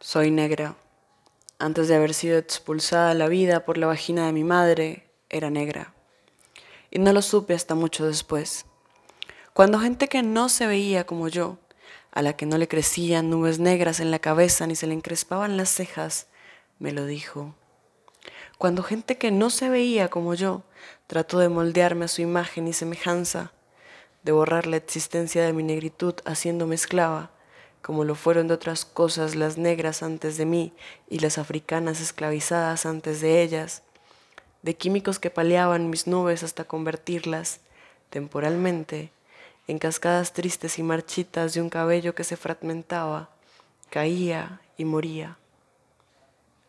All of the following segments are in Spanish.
Soy negra. Antes de haber sido expulsada a la vida por la vagina de mi madre, era negra. Y no lo supe hasta mucho después. Cuando gente que no se veía como yo, a la que no le crecían nubes negras en la cabeza ni se le encrespaban las cejas, me lo dijo. Cuando gente que no se veía como yo trató de moldearme a su imagen y semejanza, de borrar la existencia de mi negritud haciéndome esclava, como lo fueron de otras cosas las negras antes de mí y las africanas esclavizadas antes de ellas, de químicos que paleaban mis nubes hasta convertirlas, temporalmente, en cascadas tristes y marchitas de un cabello que se fragmentaba, caía y moría.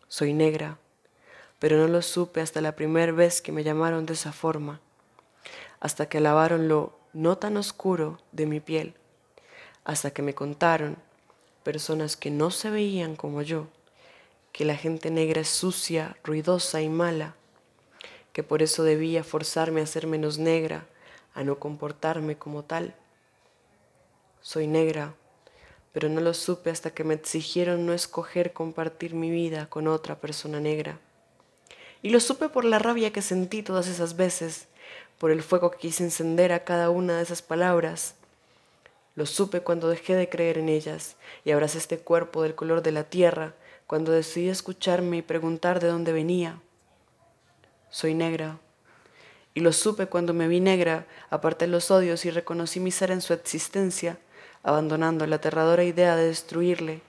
Soy negra, pero no lo supe hasta la primera vez que me llamaron de esa forma, hasta que lavaron lo no tan oscuro de mi piel, hasta que me contaron personas que no se veían como yo, que la gente negra es sucia, ruidosa y mala, que por eso debía forzarme a ser menos negra, a no comportarme como tal. Soy negra, pero no lo supe hasta que me exigieron no escoger compartir mi vida con otra persona negra. Y lo supe por la rabia que sentí todas esas veces, por el fuego que quise encender a cada una de esas palabras, lo supe cuando dejé de creer en ellas y abracé este cuerpo del color de la tierra, cuando decidí escucharme y preguntar de dónde venía. Soy negra. Y lo supe cuando me vi negra, aparté los odios y reconocí mi ser en su existencia, abandonando la aterradora idea de destruirle,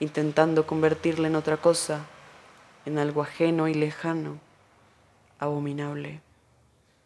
intentando convertirle en otra cosa, en algo ajeno y lejano, abominable.